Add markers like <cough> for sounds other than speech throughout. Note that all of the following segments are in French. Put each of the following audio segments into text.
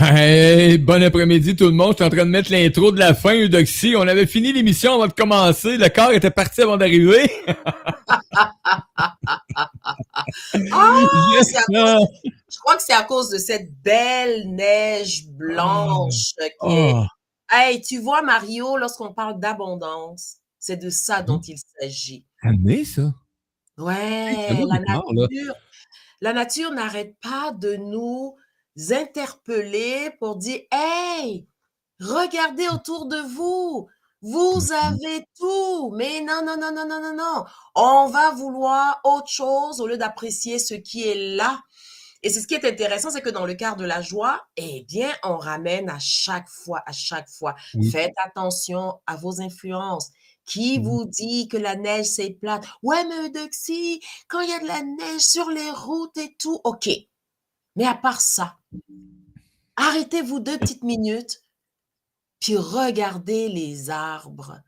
Ben, bon après-midi tout le monde. Je suis en train de mettre l'intro de la fin, Eudoxie. On avait fini l'émission avant de commencer. Le corps était parti avant d'arriver. <laughs> Ah, à je crois que c'est à cause de cette belle neige blanche qui est... Oh. Hey, tu vois, Mario, lorsqu'on parle d'abondance, c'est de ça dont il s'agit. Amené, ça. Ouais, la nature, la nature n'arrête pas de nous interpeller pour dire Hey, regardez autour de vous, vous Mhm. avez tout. Mais non, non, non, non, non, non, non. On va vouloir autre chose au lieu d'apprécier ce qui est là. Et c'est ce qui est intéressant, c'est que dans le quart de la joie, eh bien, on ramène à chaque fois, à chaque fois. Oui. Faites attention à vos influences. Qui Mhm. vous dit que la neige, c'est plate? Ouais, mais Eudoxie, quand il y a de la neige sur les routes et tout, OK. Mais à part ça, arrêtez-vous deux petites minutes, puis regardez les arbres.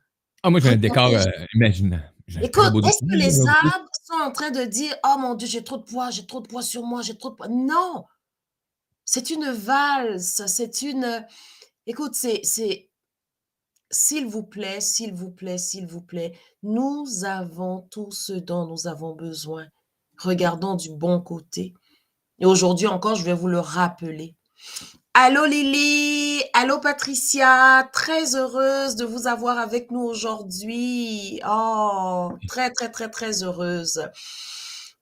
Ah, moi, j'ai un décor euh, Écoute, est-ce que les arbres sont en train de dire Oh mon Dieu, j'ai trop de poids, j'ai trop de poids sur moi, j'ai trop de poids. Non! C'est une valse, c'est une. Écoute, c'est. c'est- S'il vous plaît, s'il vous plaît, s'il vous plaît, nous avons tout ce dont nous avons besoin. Regardons du bon côté. Et aujourd'hui encore, je vais vous le rappeler. Allô Lily, allô Patricia, très heureuse de vous avoir avec nous aujourd'hui. Oh, très, très, très, très heureuse.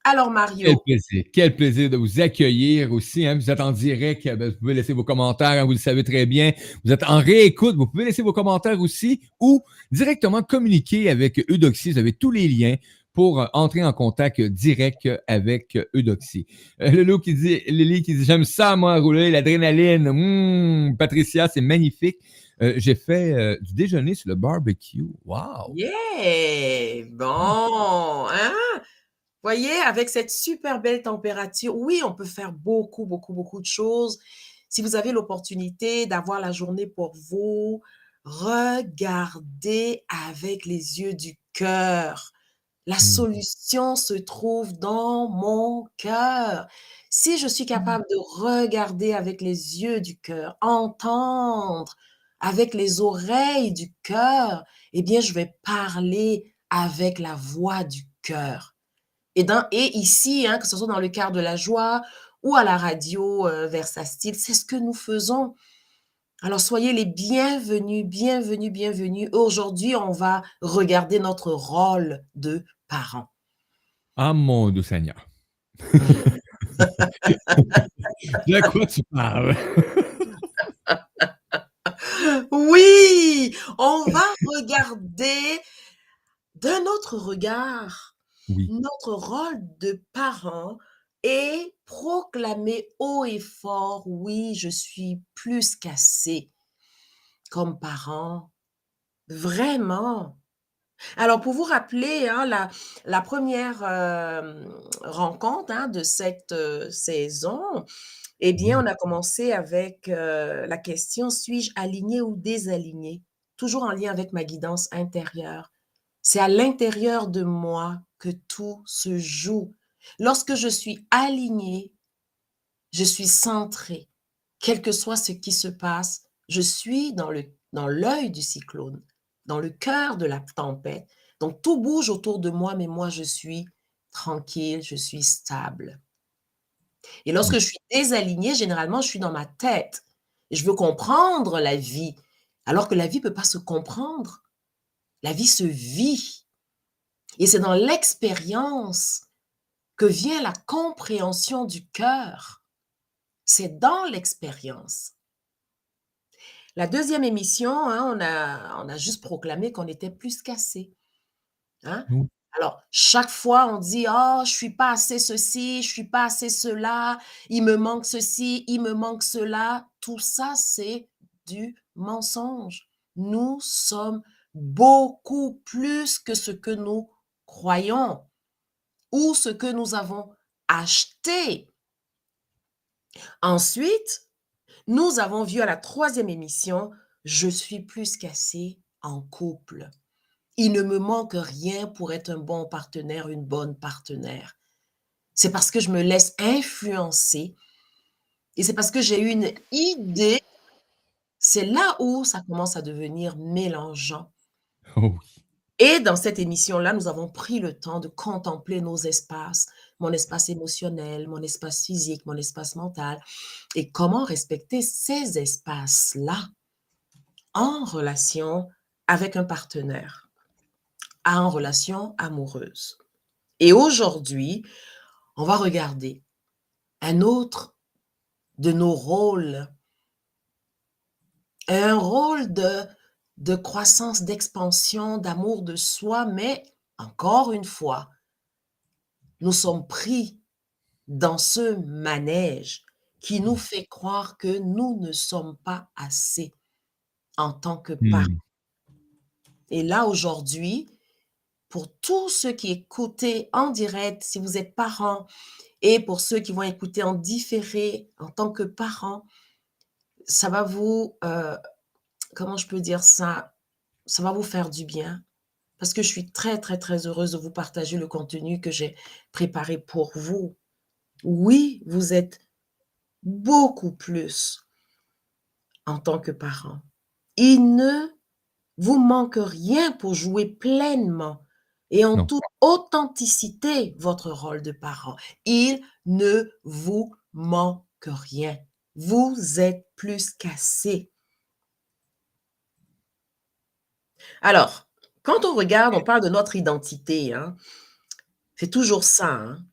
Alors Quel Mario, plaisir. Quel plaisir de vous accueillir aussi. Hein. Vous êtes en direct. ben, vous pouvez laisser vos commentaires. hein, vous le savez très bien. Vous êtes en réécoute. Vous pouvez laisser vos commentaires aussi ou directement communiquer avec Eudoxie. Vous avez tous les liens pour entrer en contact direct avec Eudoxie. Euh, Lolo qui dit, Lily qui dit, j'aime ça, moi, rouler, l'adrénaline. Hum, Patricia, c'est magnifique. Euh, J'ai fait euh, du déjeuner sur le barbecue. Wow! yeah, bon, hein? Voyez, avec cette super belle température, oui, on peut faire beaucoup, beaucoup, beaucoup de choses. Si vous avez l'opportunité d'avoir la journée pour vous, regardez avec les yeux du cœur. La Mm. solution se trouve dans mon cœur. Si je suis capable de regarder avec les yeux du cœur, entendre avec les oreilles du cœur, eh bien, je vais parler avec la voix du cœur. Et, dans, et ici, hein, que ce soit dans le quart de la joie ou à la radio euh, Versa Style, c'est ce que nous faisons. Alors, soyez les bienvenus, bienvenus, bienvenus. Aujourd'hui, on va regarder notre rôle de parents. Ah mon Dieu Seigneur! <laughs> De quoi tu parles? Oui, on va regarder d'un autre regard Oui. notre rôle de parent et proclamer haut et fort, oui, je suis plus qu'assez comme parent. Vraiment. Alors, pour vous rappeler, hein, la, la première euh, rencontre hein, de cette euh, saison, eh bien, on a commencé avec euh, la question, suis-je aligné ou désaligné? Toujours en lien avec ma guidance intérieure. C'est à l'intérieur de moi que tout se joue. Lorsque je suis alignée, je suis centrée. Quel que soit ce qui se passe, je suis dans l'œil du cyclone, dans le cœur de la tempête. Donc tout bouge autour de moi, mais moi je suis tranquille, je suis stable. Et lorsque je suis désalignée, généralement, je suis dans ma tête. Je veux comprendre la vie, alors que la vie ne peut pas se comprendre. La vie se vit. Et c'est dans l'expérience que vient la compréhension du cœur. C'est dans l'expérience. La deuxième émission, hein, on, a, on a juste proclamé qu'on était plus qu'assez. Hein? Alors, chaque fois, on dit, oh, je suis pas assez ceci, je suis pas assez cela, il me manque ceci, il me manque cela. Tout ça, c'est du mensonge. Nous sommes beaucoup plus que ce que nous croyons ou ce que nous avons acheté. Ensuite, nous avons vu à la troisième émission, je suis plus qu'assez en couple. Il ne me manque rien pour être un bon partenaire, une bonne partenaire. C'est parce que je me laisse influencer et c'est parce que j'ai une idée. C'est là où ça commence à devenir mélangeant. <laughs> Oh Et dans cette émission-là, nous avons pris le temps de contempler nos espaces, mon espace émotionnel, mon espace physique, mon espace mental, et comment respecter ces espaces-là en relation avec un partenaire, en relation amoureuse. Et aujourd'hui, on va regarder un autre de nos rôles, un rôle de de croissance, d'expansion, d'amour de soi, mais encore une fois, nous sommes pris dans ce manège qui nous fait croire que nous ne sommes pas assez en tant que parents. Hmm. Et là, aujourd'hui, pour tous ceux qui écoutent en direct, si vous êtes parents, et pour ceux qui vont écouter en différé en tant que parents, ça va vous euh, comment je peux dire ça? Ça va vous faire du bien parce que je suis très, très, très heureuse de vous partager le contenu que j'ai préparé pour vous. Oui, vous êtes beaucoup plus en tant que parent. Il ne vous manque rien pour jouer pleinement et en toute authenticité votre rôle de parent. Il ne vous manque rien. Vous êtes plus qu'assez. Alors, quand on regarde, on parle de notre identité, hein. c'est toujours ça. Hein.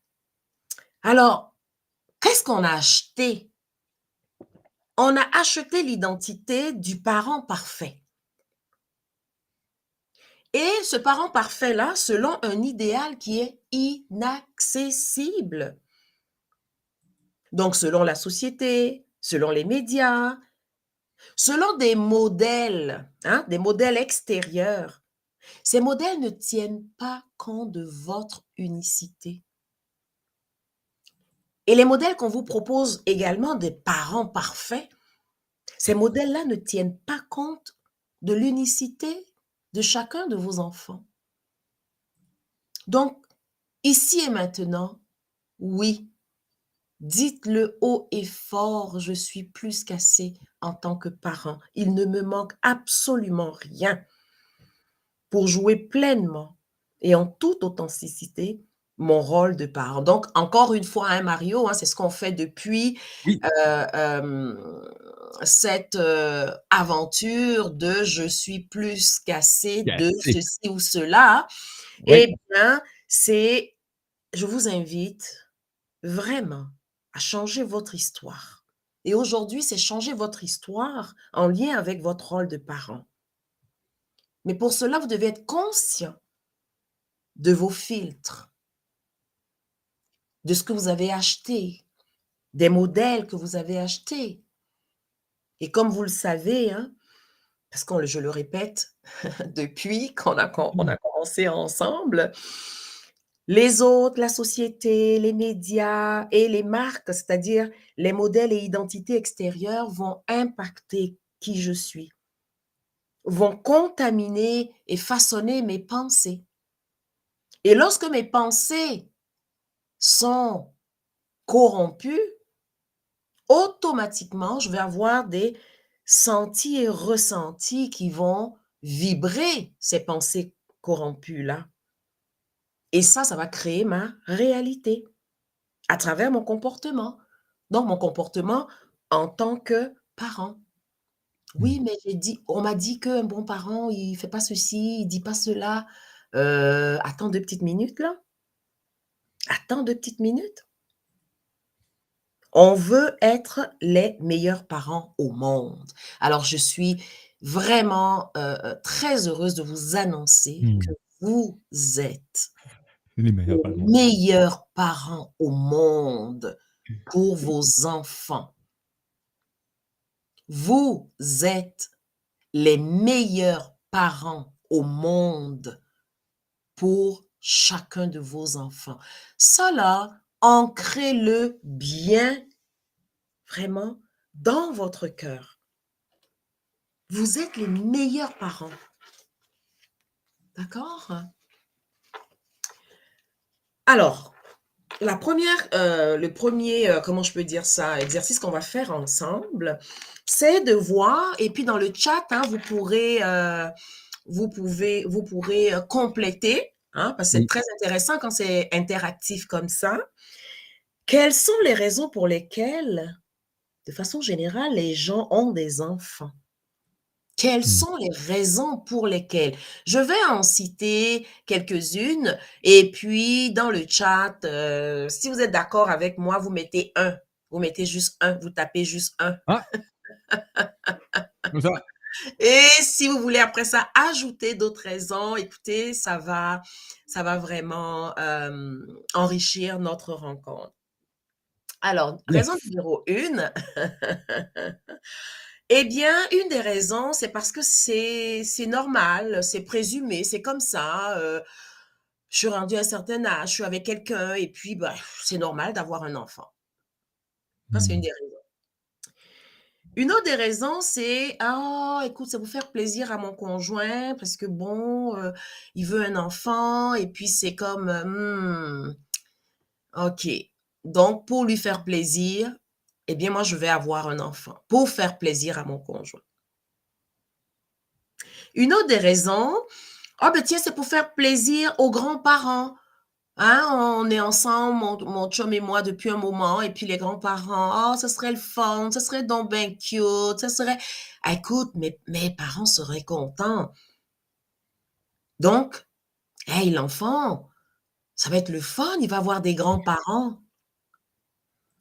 Alors, qu'est-ce qu'on a acheté? On a acheté l'identité du parent parfait. Et ce parent parfait-là, selon un idéal qui est inaccessible. Donc, selon la société, selon les médias, Selon des modèles, hein, des modèles extérieurs, ces modèles ne tiennent pas compte de votre unicité. Et les modèles qu'on vous propose également des parents parfaits, ces modèles-là ne tiennent pas compte de l'unicité de chacun de vos enfants. Donc, ici et maintenant, oui, dites-le haut et fort, je suis plus qu'assez en tant que parent. Il ne me manque absolument rien pour jouer pleinement et en toute authenticité mon rôle de parent. Donc, encore une fois, hein, Mario, hein, c'est ce qu'on fait depuis euh, cette euh, aventure de je suis plus qu'assez de ceci ou cela. Eh bien, c'est, je vous invite vraiment à changer votre histoire et aujourd'hui, c'est changer votre histoire en lien avec votre rôle de parent. Mais pour cela, vous devez être conscient de vos filtres, de ce que vous avez acheté, des modèles que vous avez achetés. Et comme vous le savez, hein, parce que je le répète <laughs> depuis qu'on a, a commencé ensemble, les autres, la société, les médias et les marques, c'est-à-dire les modèles et identités extérieures, vont impacter qui je suis, vont contaminer et façonner mes pensées. Et lorsque mes pensées sont corrompues, automatiquement, je vais avoir des sentis et ressentis qui vont vibrer ces pensées corrompues-là. Et ça, ça va créer ma réalité à travers mon comportement. Donc, mon comportement en tant que parent. Oui, mmh. mais j'ai dit, on m'a dit qu'un bon parent, il ne fait pas ceci, il ne dit pas cela. Euh, attends deux petites minutes là. Attends deux petites minutes. On veut être les meilleurs parents au monde. Alors, je suis vraiment euh, euh, très heureuse de vous annoncer mmh. que vous êtes les meilleurs parents. au monde pour vos enfants. Vous êtes les meilleurs parents au monde pour chacun de vos enfants. Là, ancrez-le bien, vraiment, dans votre cœur. Vous êtes les meilleurs parents. D'accord? Alors, la première, euh, le premier, euh, comment je peux dire ça, exercice qu'on va faire ensemble, c'est de voir, et puis dans le chat, hein, vous pourrez, euh, vous pouvez, vous pourrez compléter, hein, parce que c'est très intéressant quand c'est interactif comme ça. Quelles sont les raisons pour lesquelles, de façon générale, les gens ont des enfants? Quelles mmh. sont les raisons pour lesquelles? Je vais en citer quelques-unes et puis dans le chat, euh, si vous êtes d'accord avec moi, vous mettez un. Vous mettez juste un, vous tapez juste un. Ah! <laughs> Et si vous voulez après ça ajouter d'autres raisons, écoutez, ça va, ça va vraiment euh, enrichir notre rencontre. Alors, raison numéro une, <laughs> Eh bien, une des raisons, c'est parce que c'est normal, c'est présumé, c'est comme ça. Euh, je suis rendue à un certain âge, je suis avec quelqu'un et puis bah, c'est normal d'avoir un enfant. Ça, c'est une mmh. des raisons. Une autre des raisons, c'est ah, écoute, ça va vous faire plaisir à mon conjoint parce que bon, euh, il veut un enfant et puis c'est comme hmm, OK. Donc, pour lui faire plaisir, eh bien, moi, je vais avoir un enfant pour faire plaisir à mon conjoint. Une autre des raisons, oh, ben tiens, c'est pour faire plaisir aux grands-parents. Hein, on est ensemble, mon, chum et moi, depuis un moment, et puis les grands-parents, oh, ce serait le fun, ce serait donc bien cute, ce serait... Ah, écoute, mes, mes parents seraient contents. Donc, hey, l'enfant, ça va être le fun, il va avoir des grands-parents.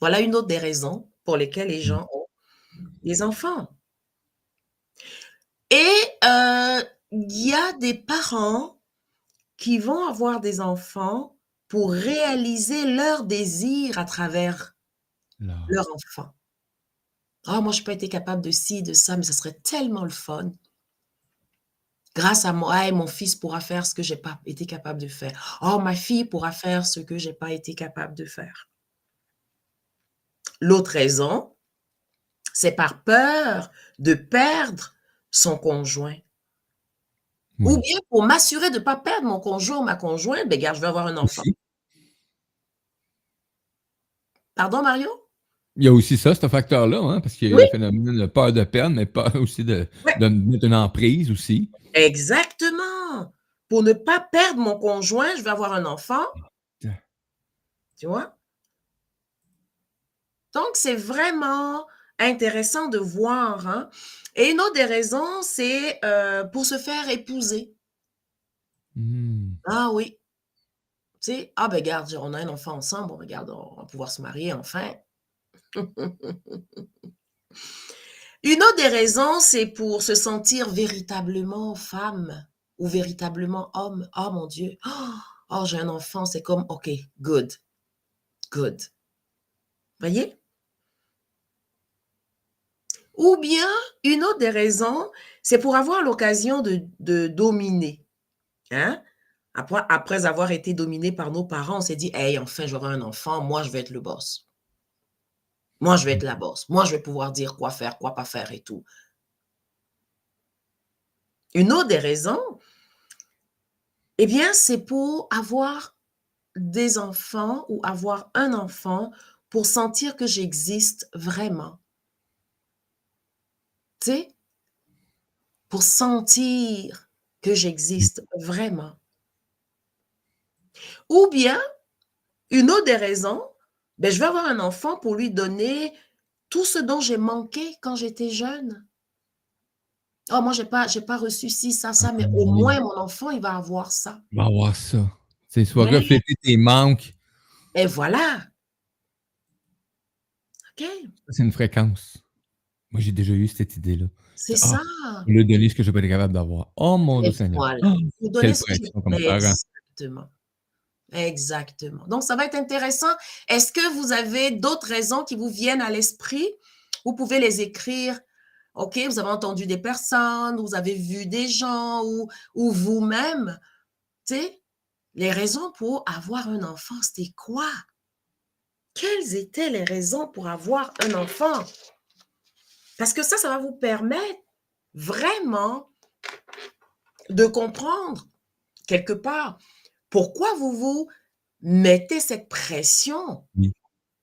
Voilà une autre des raisons pour lesquels les mmh. gens ont des enfants. Et euh, il y a des parents qui vont avoir des enfants pour réaliser leur désir à travers leur enfant. Oh, moi, je n'ai pas été capable de ci, de ça, mais ce serait tellement le fun. Grâce à moi, mon fils pourra faire ce que je n'ai pas été capable de faire. Oh, ma fille pourra faire ce que je n'ai pas été capable de faire. L'autre raison, c'est par peur de perdre son conjoint. Ou bien pour m'assurer de ne pas perdre mon conjoint ou ma conjointe, ben, je vais avoir un enfant. Pardon, Mario? Il y a aussi ça, ce facteur-là, hein, parce qu'il y a le phénomène de peur de perdre, mais pas <laughs> aussi de, de mettre une emprise aussi. Exactement. Pour ne pas perdre mon conjoint, je vais avoir un enfant. Ah, tu vois? Donc, c'est vraiment intéressant de voir. Hein. Et une autre des raisons, c'est euh, pour se faire épouser. Mmh. Ah oui. Tu sais, ah ben regarde, on a un enfant ensemble, on regarde, on va pouvoir se marier enfin. <laughs> Une autre des raisons, c'est pour se sentir véritablement femme ou véritablement homme. Oh mon Dieu, oh j'ai un enfant, c'est comme, ok, good, good. Voyez? Ou bien, une autre des raisons, c'est pour avoir l'occasion de, dominer. Hein? Après, avoir été dominé par nos parents, on s'est dit, hey, enfin, j'aurai un enfant, moi, je vais être le boss. Moi, je vais être la boss. Moi, je vais pouvoir dire quoi faire, quoi pas faire et tout. Une autre des raisons, eh bien, c'est pour avoir des enfants ou avoir un enfant pour sentir que j'existe vraiment tu sais, pour sentir que j'existe vraiment. Ou bien, une autre des raisons, ben, je vais avoir un enfant pour lui donner tout ce dont j'ai manqué quand j'étais jeune. Oh, moi, je n'ai pas, pas reçu ci, ça, ça, mais au moins mon enfant, il va avoir ça. Il va avoir ça. C'est soit refléter tes manques. Et voilà. OK? C'est une fréquence. Moi, j'ai déjà eu cette idée-là. C'est ah, ça. Le donner ce que je n'ai pas été capable d'avoir. Oh mon Dieu Seigneur. Voilà. Oh, Exactement. Exactement. Donc, ça va être intéressant. Est-ce que vous avez d'autres raisons qui vous viennent à l'esprit? Vous pouvez les écrire OK, vous avez entendu des personnes, vous avez vu des gens ou, ou vous-même, tu sais, les raisons pour avoir un enfant, c'était quoi? Quelles étaient les raisons pour avoir un enfant? Parce que ça, ça va vous permettre vraiment de comprendre quelque part pourquoi vous vous mettez cette pression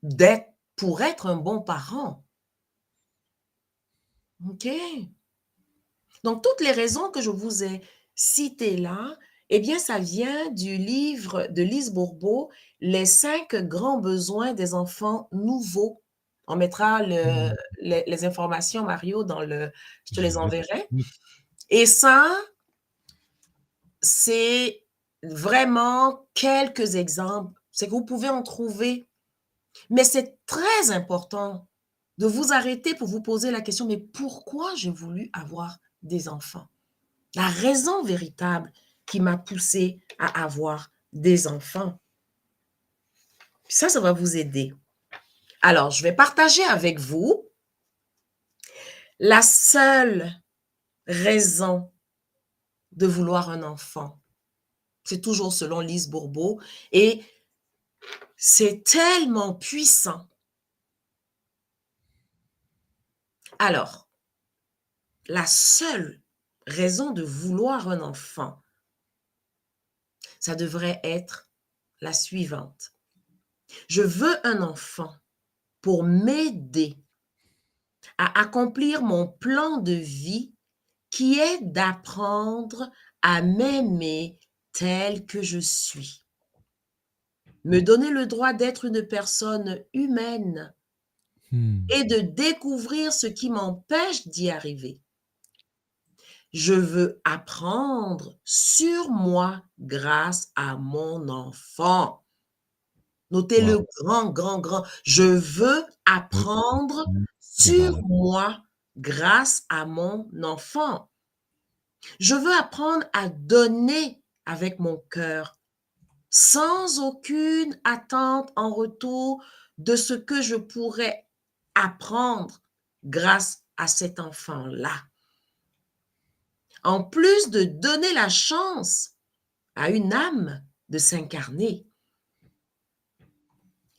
d'être pour être un bon parent. OK? Donc, toutes les raisons que je vous ai citées là, eh bien, ça vient du livre de Lise Bourbeau, Les cinq grands besoins des enfants nouveaux. On mettra mmh. les, informations, Mario, dans le. Je te les enverrai. Et ça, c'est vraiment quelques exemples. C'est que vous pouvez en trouver. Mais c'est très important de vous arrêter pour vous poser la question, mais pourquoi j'ai voulu avoir des enfants? La raison véritable qui m'a poussé à avoir des enfants. Ça, ça va vous aider. Alors, je vais partager avec vous la seule raison de vouloir un enfant. C'est toujours selon Lise Bourbeau. Et c'est tellement puissant. Alors, la seule raison de vouloir un enfant, ça devrait être la suivante. Je veux un enfant pour m'aider à accomplir mon plan de vie qui est d'apprendre à m'aimer tel que je suis. Me donner le droit d'être une personne humaine hmm. et de découvrir ce qui m'empêche d'y arriver. Je veux apprendre sur moi grâce à mon enfant. Notez le grand, grand, grand. Je veux apprendre sur moi grâce à mon enfant. Je veux apprendre à donner avec mon cœur sans aucune attente en retour de ce que je pourrais apprendre grâce à cet enfant-là en plus de donner la chance à une âme de s'incarner,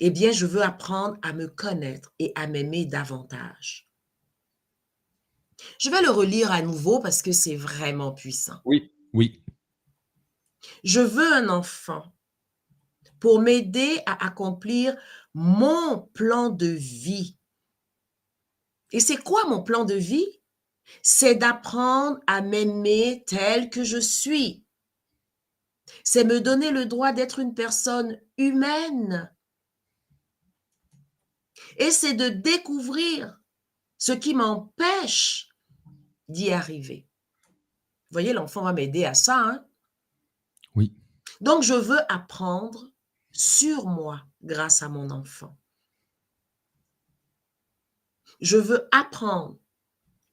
eh bien, je veux apprendre à me connaître et à m'aimer davantage. Je vais le relire à nouveau parce que c'est vraiment puissant. Oui, oui. Je veux un enfant pour m'aider à accomplir mon plan de vie. Et c'est quoi mon plan de vie? c'est d'apprendre à m'aimer tel que je suis. C'est me donner le droit d'être une personne humaine. Et c'est de découvrir ce qui m'empêche d'y arriver. Vous voyez, l'enfant va m'aider à ça. Hein? Oui. Donc, je veux apprendre sur moi grâce à mon enfant. Je veux apprendre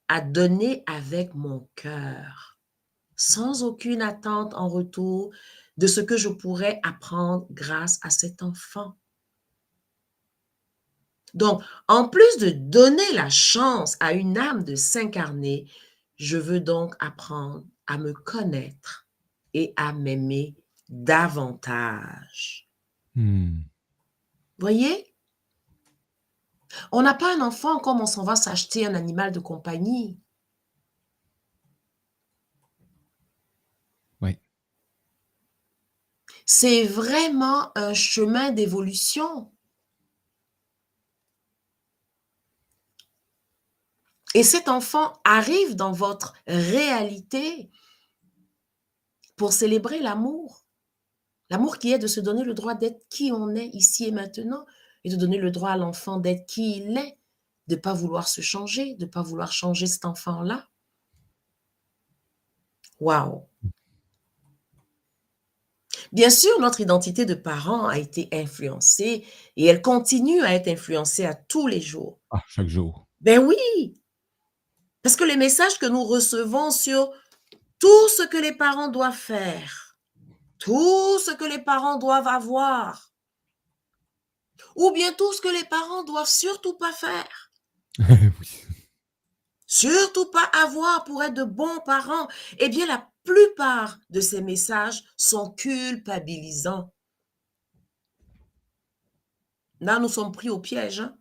à donner avec mon cœur, sans aucune attente en retour de ce que je pourrais apprendre grâce à cet enfant. Donc, en plus de donner la chance à une âme de s'incarner, je veux donc apprendre à me connaître et à m'aimer davantage. Hmm. Voyez, on n'a pas un enfant comme on s'en va s'acheter un animal de compagnie. Oui. C'est vraiment un chemin d'évolution. Et cet enfant arrive dans votre réalité pour célébrer l'amour. L'amour qui est de se donner le droit d'être qui on est ici et maintenant, et de donner le droit à l'enfant d'être qui il est, de ne pas vouloir se changer, de ne pas vouloir changer cet enfant-là. Waouh! Bien sûr, notre identité de parent a été influencée et elle continue à être influencée à tous les jours. Ah, chaque jour. Ben oui! Parce que les messages que nous recevons sur tout ce que les parents doivent faire, tout ce que les parents doivent avoir, ou bien tout ce que les parents doivent surtout pas faire. <laughs> Surtout pas avoir pour être de bons parents. Eh bien, la plupart de ces messages sont culpabilisants. Là, nous sommes pris au piège. Hein.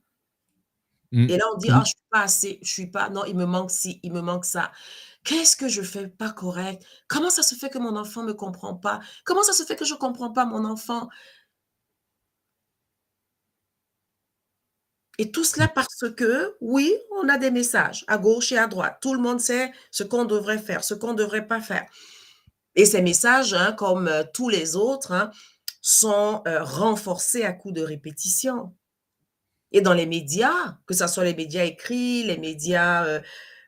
Mm. Et là, on dit, ah, je suis pas assez, je suis pas, non, il me manque ci, il me manque ça. Qu'est-ce que je fais pas correct? Comment ça se fait que mon enfant me comprend pas? Comment ça se fait que je comprends pas mon enfant? Et tout cela parce que, oui, on a des messages à gauche et à droite. Tout le monde sait ce qu'on devrait faire, ce qu'on ne devrait pas faire. Et ces messages, hein, comme euh, tous les autres, hein, sont euh, renforcés à coup de répétition. Et dans les médias, que ce soit les médias écrits, les médias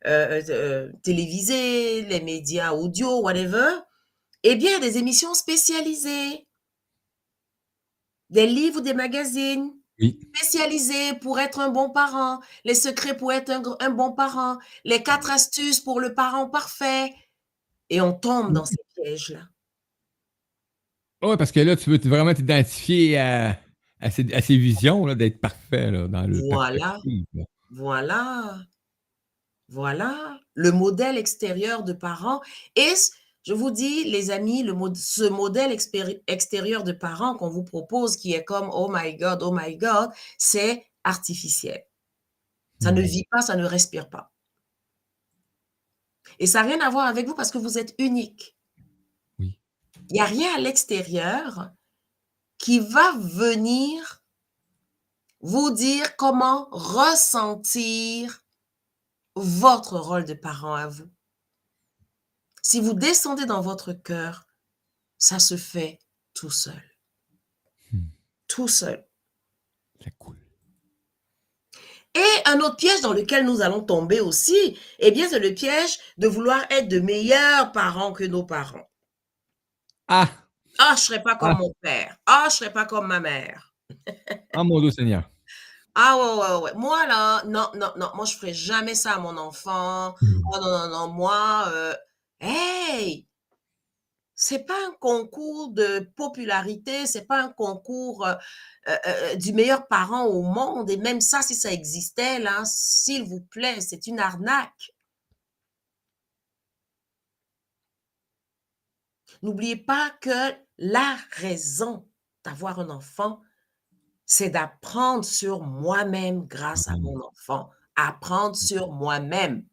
euh, télévisés, les médias audio, whatever, eh bien, des émissions spécialisées, des livres ou des magazines Spécialisé pour être un bon parent, les secrets pour être un, bon parent, les quatre astuces pour le parent parfait. Et on tombe dans ces pièges-là. Oui, parce que là, tu veux vraiment t'identifier à, ces, visions d'être parfait dans le. Voilà. Voilà. Voilà. Le modèle extérieur de parent. Et je vous dis, les amis, le, ce modèle extérieur de parents qu'on vous propose, qui est comme Oh my God, oh my God, c'est artificiel. Ça ne mmh. vit pas, ça ne respire pas. Et ça n'a rien à voir avec vous parce que vous êtes unique. Oui. Il n'y a rien à l'extérieur qui va venir vous dire comment ressentir votre rôle de parent à vous. Si vous descendez dans votre cœur, ça se fait tout seul. Hmm. Tout seul. C'est cool. Et un autre piège dans lequel nous allons tomber aussi, eh bien, c'est le piège de vouloir être de meilleurs parents que nos parents. Ah! Ah, je ne serai pas comme ah. mon père. Ah, je ne serai pas comme ma mère. ah, mon Dieu Seigneur. <laughs> Ah ouais, ouais, ouais. Moi, là, non, non, non. Moi, je ne ferai jamais ça à mon enfant. Hmm. Oh non, non, non. Moi, euh, Hey! C'est pas un concours de popularité, c'est pas un concours euh, euh, euh, du meilleur parent au monde. Et même ça, si ça existait, là, s'il vous plaît, c'est une arnaque. N'oubliez pas que la raison d'avoir un enfant, c'est d'apprendre sur moi-même grâce à mon enfant. Apprendre sur moi-même.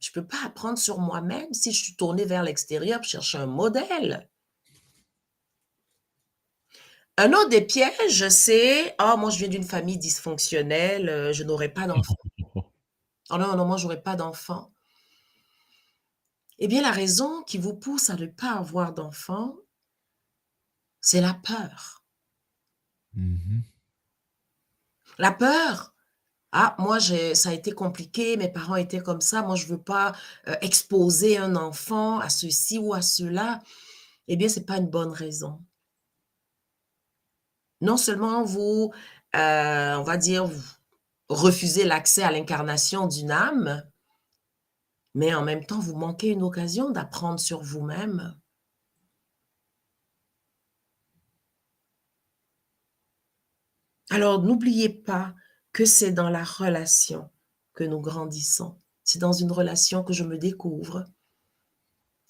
Je ne peux pas apprendre sur moi-même si je suis tournée vers l'extérieur pour chercher un modèle. Un autre des pièges, c'est Oh, moi, je viens d'une famille dysfonctionnelle, euh, je n'aurai pas d'enfant. <laughs> Oh non, non, moi, je n'aurai pas d'enfant. Eh bien, la raison qui vous pousse à ne pas avoir d'enfant, c'est la peur. Mmh la peur ah, moi, ça a été compliqué, mes parents étaient comme ça, moi, je ne veux pas euh, exposer un enfant à ceci ou à cela, eh bien, ce n'est pas une bonne raison. Non seulement vous, euh, on va dire, vous refusez l'accès à l'incarnation d'une âme, mais en même temps, vous manquez une occasion d'apprendre sur vous-même. Alors, n'oubliez pas que c'est dans la relation que nous grandissons. C'est dans une relation que je me découvre.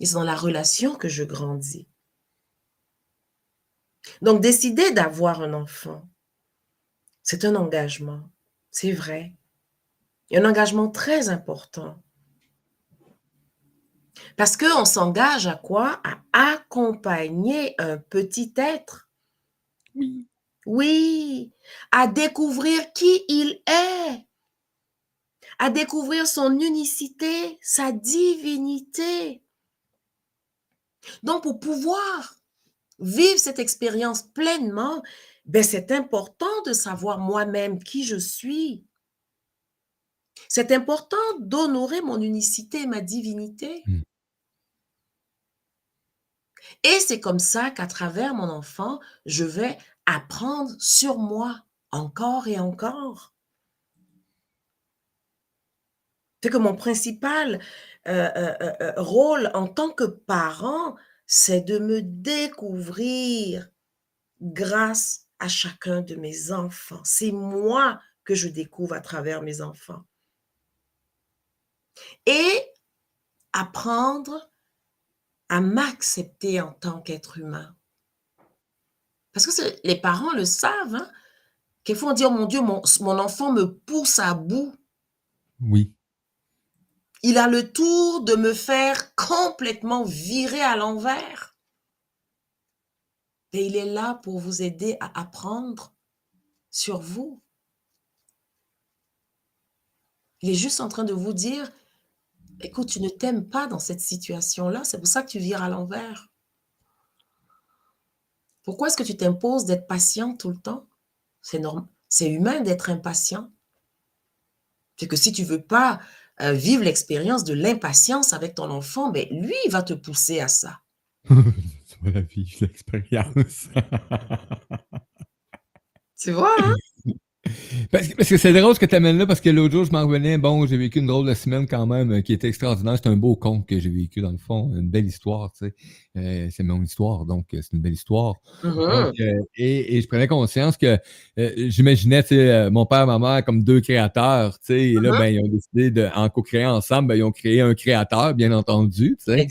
Et c'est dans la relation que je grandis. Donc, décider d'avoir un enfant, c'est un engagement. C'est vrai. Un engagement très important. Parce qu'on s'engage à quoi? À accompagner un petit être. Oui. Oui, à découvrir qui il est, à découvrir son unicité, sa divinité. Donc, pour pouvoir vivre cette expérience pleinement, ben, c'est important de savoir moi-même qui je suis. C'est important d'honorer mon unicité ma divinité. Hmm. Et c'est comme ça qu'à travers mon enfant, je vais apprendre sur moi encore et encore. C'est que mon principal euh, euh, euh, rôle en tant que parent, c'est de me découvrir grâce à chacun de mes enfants. C'est moi que je découvre à travers mes enfants. Et apprendre à m'accepter en tant qu'être humain. Parce que les parents le savent, hein, qu'il faut dire, mon Dieu, mon, mon enfant me pousse à bout. Oui. Il a le tour de me faire complètement virer à l'envers. Et il est là pour vous aider à apprendre sur vous. Il est juste en train de vous dire, écoute, tu ne t'aimes pas dans cette situation-là, c'est pour ça que tu vires à l'envers. Pourquoi est-ce que tu t'imposes d'être patient tout le temps? C'est normal, c'est humain d'être impatient. C'est que si tu veux pas euh, vivre l'expérience de l'impatience avec ton enfant, ben lui, il va te pousser à ça. <laughs> tu vas vivre l'expérience. tu vois, hein? <laughs> Parce que, c'est drôle ce que tu amènes là, parce que l'autre jour, je m'en revenais, bon, j'ai vécu une drôle de semaine quand même, euh, qui était extraordinaire. C'est un beau conte que j'ai vécu, dans le fond, une belle histoire, tu sais. Euh, c'est mon histoire, donc euh, c'est une belle histoire. Mm-hmm. et, je prenais conscience que j'imaginais, tu sais, mon père et ma mère comme deux créateurs, tu sais, et là, mm-hmm. ben, ils ont décidé de, en co-créer ensemble, ben, ils ont créé un créateur, bien entendu, tu sais.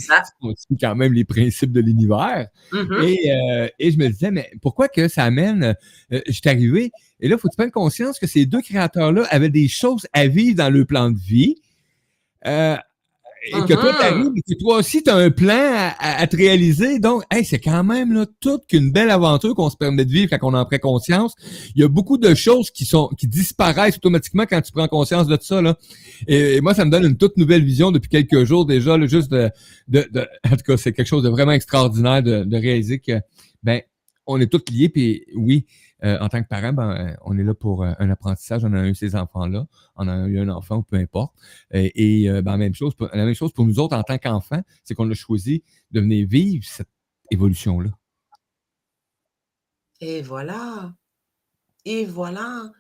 Quand même les principes de l'univers. Mm-hmm. et, et je me disais, mais pourquoi que ça amène, je suis arrivé, et là, il faut te prendre conscience que ces deux créateurs-là avaient des choses à vivre dans leur plan de vie. Et que toi, tu arrives, et toi aussi, tu as un plan à, te réaliser. Donc, hey, c'est quand même là, toute qu'une belle aventure qu'on se permet de vivre quand on en prend conscience. Il y a beaucoup de choses qui sont qui disparaissent automatiquement quand tu prends conscience de ça. Là. Et, moi, ça me donne une toute nouvelle vision depuis quelques jours déjà, là, juste de, de, de, <laughs> En tout cas, c'est quelque chose de vraiment extraordinaire de, de réaliser que ben on est tous liés, puis oui, euh, en tant que parent, ben, euh, on est là pour euh, un apprentissage. On a eu ces enfants-là, on a eu un enfant peu importe. et ben, la, même chose pour, la même chose pour nous autres en tant qu'enfants, c'est qu'on a choisi de venir vivre cette évolution-là. Et voilà. Et voilà.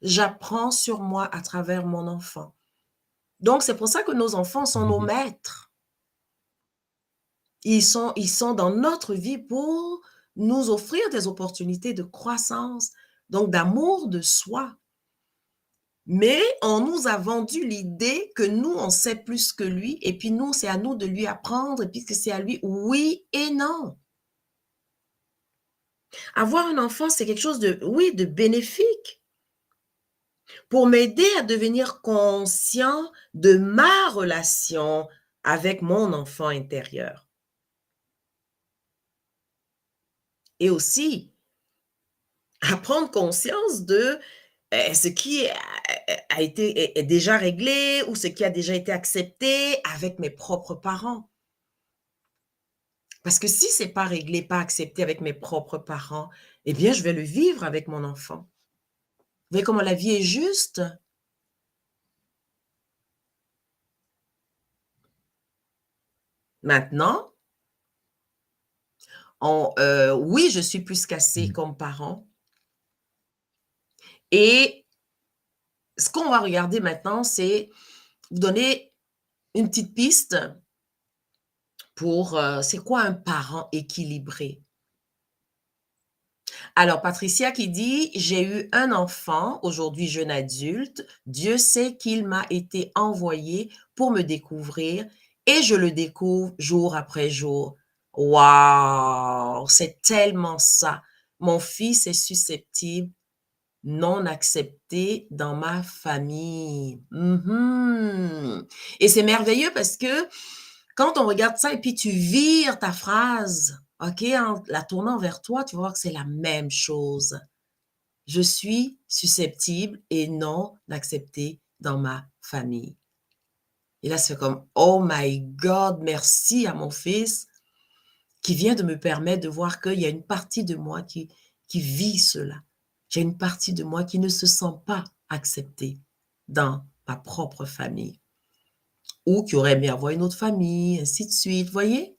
J'apprends sur moi à travers mon enfant. Donc, c'est pour ça que nos enfants sont nos mhm. maîtres. Ils sont, ils sont dans notre vie pour nous offrir des opportunités de croissance, donc d'amour de soi. Mais on nous a vendu l'idée que nous, on sait plus que lui, et puis nous, c'est à nous de lui apprendre, et c'est à lui, oui et non. Avoir un enfant, c'est quelque chose de, oui, de bénéfique pour m'aider à devenir conscient de ma relation avec mon enfant intérieur. Et aussi à prendre conscience de euh, ce qui a, été est, déjà réglé ou ce qui a déjà été accepté avec mes propres parents. Parce que si c'est pas réglé, pas accepté avec mes propres parents, eh bien, je vais le vivre avec mon enfant. Vous voyez comment la vie est juste? Maintenant, euh, oui, je suis plus cassée mmh. comme parent. Et ce qu'on va regarder maintenant, c'est vous donner une petite piste pour euh, c'est quoi un parent équilibré? Alors, Patricia qui dit, j'ai eu un enfant, aujourd'hui jeune adulte, Dieu sait qu'il m'a été envoyé pour me découvrir et je le découvre jour après jour. Waouh, c'est tellement ça. Mon fils est susceptible, non accepté dans ma famille. Mhm. Et c'est merveilleux parce que quand on regarde ça et puis tu vires ta phrase, OK, en la tournant vers toi, tu vas voir que c'est la même chose. Je suis susceptible et non accepté dans ma famille. Et là, c'est comme, oh my God, merci à mon fils qui vient de me permettre de voir qu'il y a une partie de moi qui, qui vit cela. J'ai une partie de moi qui ne se sent pas acceptée dans ma propre famille ou qui aurait aimé avoir une autre famille, ainsi de suite. Voyez?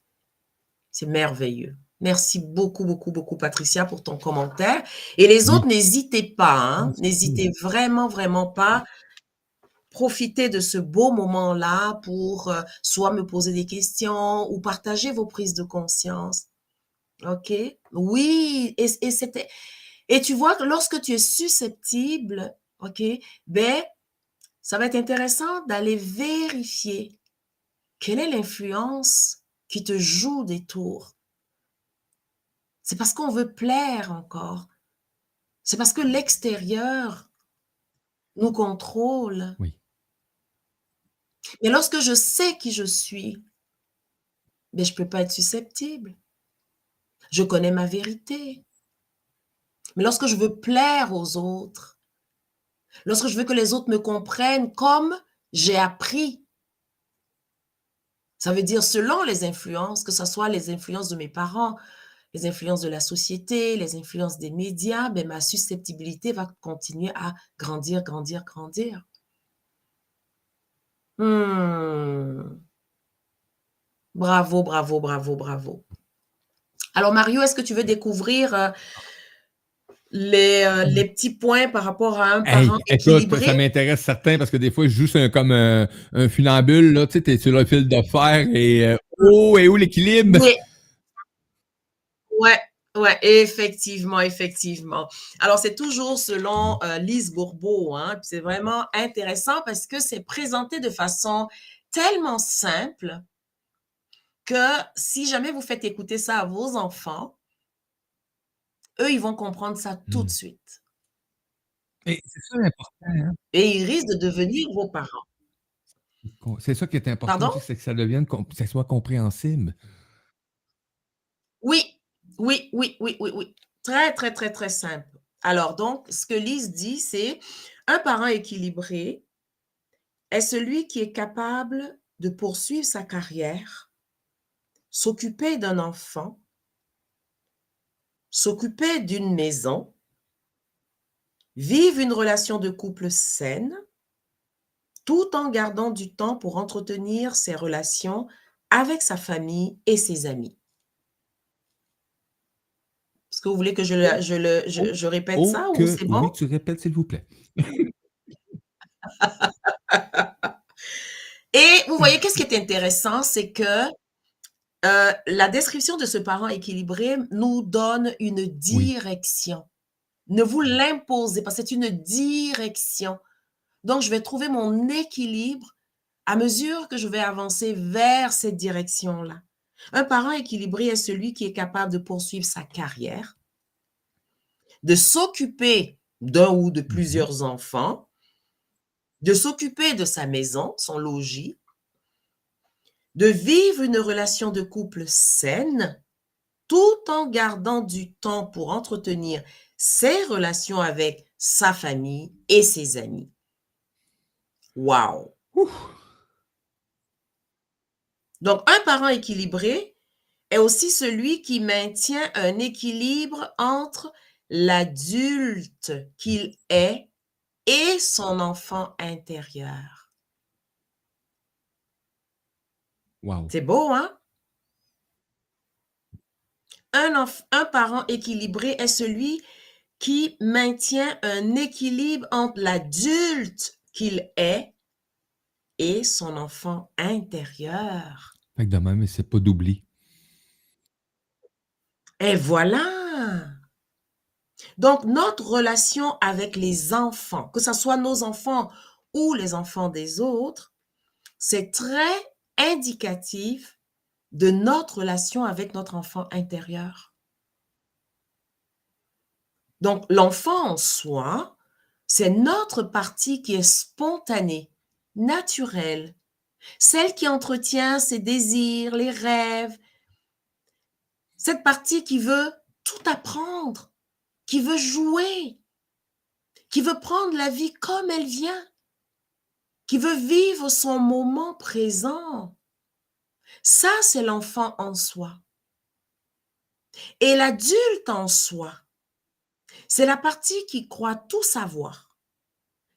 C'est merveilleux. Merci beaucoup, beaucoup, beaucoup, Patricia, pour ton commentaire. Et les autres, n'hésitez pas, hein? n'hésitez vraiment, vraiment pas profitez de ce beau moment-là pour euh, soit me poser des questions ou partager vos prises de conscience. OK? Oui, et, et c'était. Et tu vois que lorsque tu es susceptible, OK, ben, ça va être intéressant d'aller vérifier quelle est l'influence qui te joue des tours. C'est parce qu'on veut plaire encore. C'est parce que l'extérieur nous contrôle. Oui. Mais lorsque je sais qui je suis, mais je ne peux pas être susceptible. Je connais ma vérité. Mais lorsque je veux plaire aux autres, lorsque je veux que les autres me comprennent comme j'ai appris, ça veut dire selon les influences, que ce soit les influences de mes parents, les influences de la société, les influences des médias, ben, ma susceptibilité va continuer à grandir, grandir, grandir. Hmm. Bravo, bravo, bravo, bravo. Alors, Mario, est-ce que tu veux découvrir euh, les, euh, les, petits points par rapport à un parent équilibré? ça m'intéresse certains parce que des fois, je joue comme un, funambule, là, tu sais, es sur le fil de fer et euh, oh, et où l'équilibre? Oui. Ouais, ouais, effectivement, effectivement. Alors, c'est toujours selon Lise Bourbeau, hein, c'est vraiment intéressant parce que c'est présenté de façon tellement simple que si jamais vous faites écouter ça à vos enfants, eux, ils vont comprendre ça tout de mmh. suite. Et c'est ça l'important. Hein. Et ils risquent de devenir vos parents. C'est ça qui est important, c'est que ça devienne, que ça soit compréhensible. Oui, oui, oui, oui, oui, oui. Très, très, très, très simple. Alors, donc, ce que Lise dit, c'est un parent équilibré est celui qui est capable de poursuivre sa carrière s'occuper d'un enfant, s'occuper d'une maison, vivre une relation de couple saine, tout en gardant du temps pour entretenir ses relations avec sa famille et ses amis. Est-ce que vous voulez que je, le, je, répète ça ou c'est bon? Oui, tu répètes, s'il vous plaît. <laughs> et vous voyez, qu'est-ce qui est intéressant, c'est que euh, la description de ce parent équilibré nous donne une direction. Ne vous l'imposez pas, c'est une direction. Donc, je vais trouver mon équilibre à mesure que je vais avancer vers cette direction-là. Un parent équilibré est celui qui est capable de poursuivre sa carrière, de s'occuper d'un ou de plusieurs enfants, de s'occuper de sa maison, son logis, de vivre une relation de couple saine tout en gardant du temps pour entretenir ses relations avec sa famille et ses amis. Wow! Donc, un parent équilibré est aussi celui qui maintient un équilibre entre l'adulte qu'il est et son enfant intérieur. C'est beau, hein? Un, un parent équilibré est celui qui maintient un équilibre entre l'adulte qu'il est et son enfant intérieur. C'est pas d'oubli. Et voilà. Donc, notre relation avec les enfants, que ce soit nos enfants ou les enfants des autres, c'est très indicatif de notre relation avec notre enfant intérieur. Donc, l'enfant en soi, c'est notre partie qui est spontanée, naturelle, celle qui entretient ses désirs, les rêves, cette partie qui veut tout apprendre, qui veut jouer, qui veut prendre la vie comme elle vient qui veut vivre son moment présent. Ça, c'est l'enfant en soi. Et l'adulte en soi, c'est la partie qui croit tout savoir,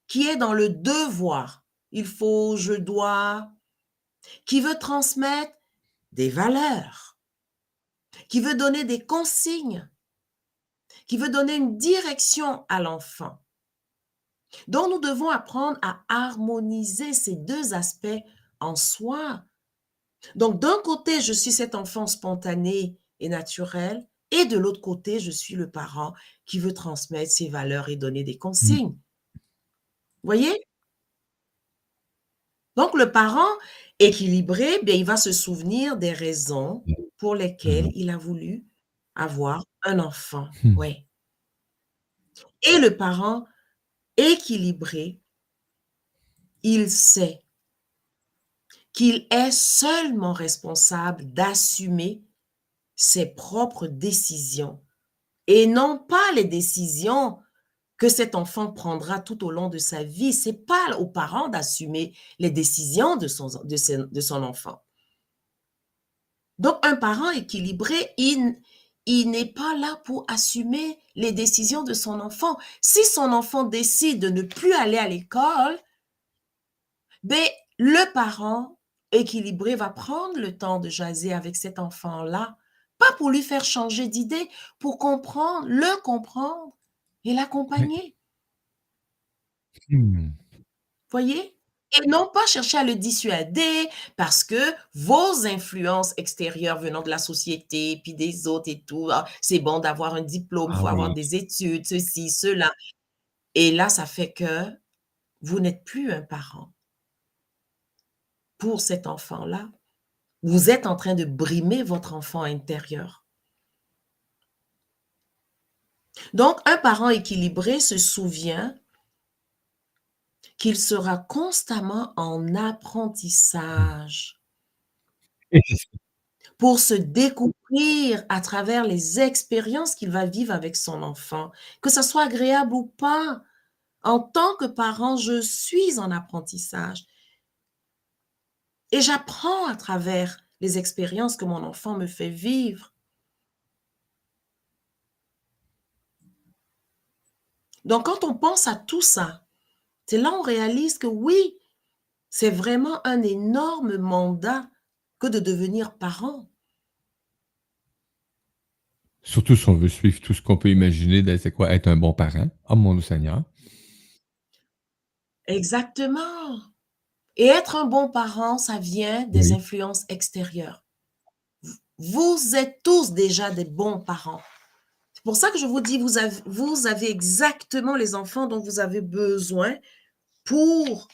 qui est dans le devoir. Il faut, je dois, qui veut transmettre des valeurs, qui veut donner des consignes, qui veut donner une direction à l'enfant. Donc, nous devons apprendre à harmoniser ces deux aspects en soi. Donc, d'un côté, je suis cet enfant spontané et naturel, et de l'autre côté, je suis le parent qui veut transmettre ses valeurs et donner des consignes. Vous voyez? Donc le parent équilibré, bien, il va se souvenir des raisons pour lesquelles Mmh. il a voulu avoir un enfant, Mmh. ouais. Et le parent équilibré il sait qu'il est seulement responsable d'assumer ses propres décisions et non pas les décisions que cet enfant prendra tout au long de sa vie. C'est pas aux parents d'assumer les décisions de son enfant. Donc un parent équilibré, il il n'est pas là pour assumer les décisions de son enfant. Si son enfant décide de ne plus aller à l'école beh, le parent équilibré va prendre le temps de jaser avec cet enfant-là, pas pour lui faire changer d'idée, pour comprendre le comprendre et l'accompagner. Mmh. Voyez? Et non pas chercher à le dissuader parce que vos influences extérieures venant de la société, puis des autres et tout, ah, c'est bon d'avoir un diplôme, il Ah faut avoir oui. des études, ceci, cela et là, ça fait que vous n'êtes plus un parent. Pour cet enfant-là, vous êtes en train de brimer votre enfant intérieur. Donc un parent équilibré se souvient qu'il sera constamment en apprentissage <laughs> pour se découvrir à travers les expériences qu'il va vivre avec son enfant, que ça soit agréable ou pas. En tant que parent, je suis en apprentissage et j'apprends à travers les expériences que mon enfant me fait vivre. Donc quand on pense à tout ça, c'est là on réalise que oui, c'est vraiment un énorme mandat que de devenir parent. Surtout si on veut suivre tout ce qu'on peut imaginer de c'est quoi être un bon parent. Oh mon Seigneur! Exactement et être un bon parent, ça vient des Oui. influences extérieures. Vous êtes tous déjà des bons parents. C'est pour ça que je vous dis, vous av vous avez exactement les enfants dont vous avez besoin pour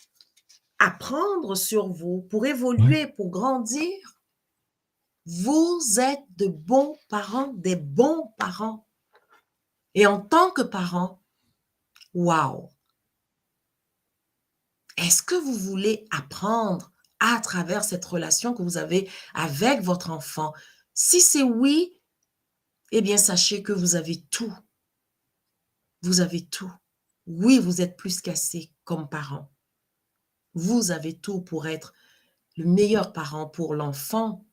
apprendre sur vous, pour Ouais. évoluer, pour grandir. Vous êtes de bons parents, des bons parents et en tant que parent, waouh! Est-ce que vous voulez apprendre à travers cette relation que vous avez avec votre enfant? Si c'est oui, eh bien sachez que vous avez tout. Vous avez tout. Oui, vous êtes plus qu'assez comme parent. Vous avez tout pour être le meilleur parent pour l'enfant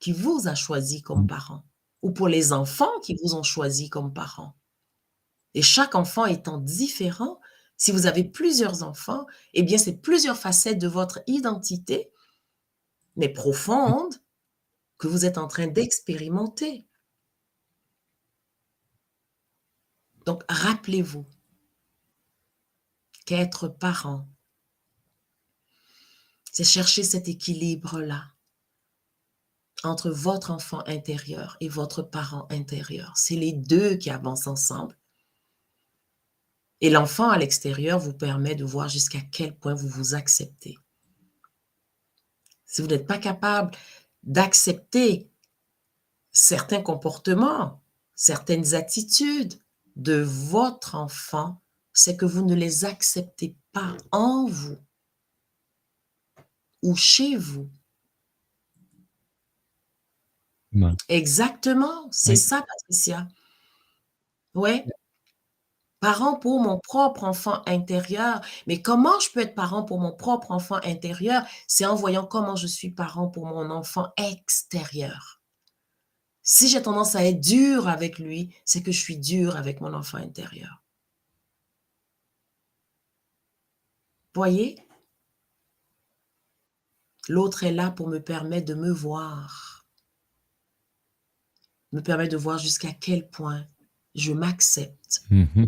qui vous a choisi comme Mmh. parent ou pour les enfants qui vous ont choisi comme parents et chaque enfant étant différent, si vous avez plusieurs enfants, eh bien, c'est plusieurs facettes de votre identité mais Mmh. profonde, que vous êtes en train d'expérimenter. Donc rappelez-vous qu'être parent c'est chercher cet équilibre-là entre votre enfant intérieur et votre parent intérieur. C'est les 2 qui avancent ensemble et l'enfant à l'extérieur vous permet de voir jusqu'à quel point vous vous acceptez. Si vous n'êtes pas capable d'accepter certains comportements, certaines attitudes de votre enfant, c'est que vous ne les acceptez pas en vous ou chez vous. Exactement, c'est Oui. ça Patricia. Ouais. Parent pour mon propre enfant intérieur. Mais comment je peux être parent pour mon propre enfant intérieur? C'est en voyant comment je suis parent pour mon enfant extérieur. Si j'ai tendance à être dure avec lui, c'est que je suis dure avec mon enfant intérieur. Voyez? L'autre est là pour me permettre de me voir. Me permettre de voir jusqu'à quel point je m'accepte. Mmh mh.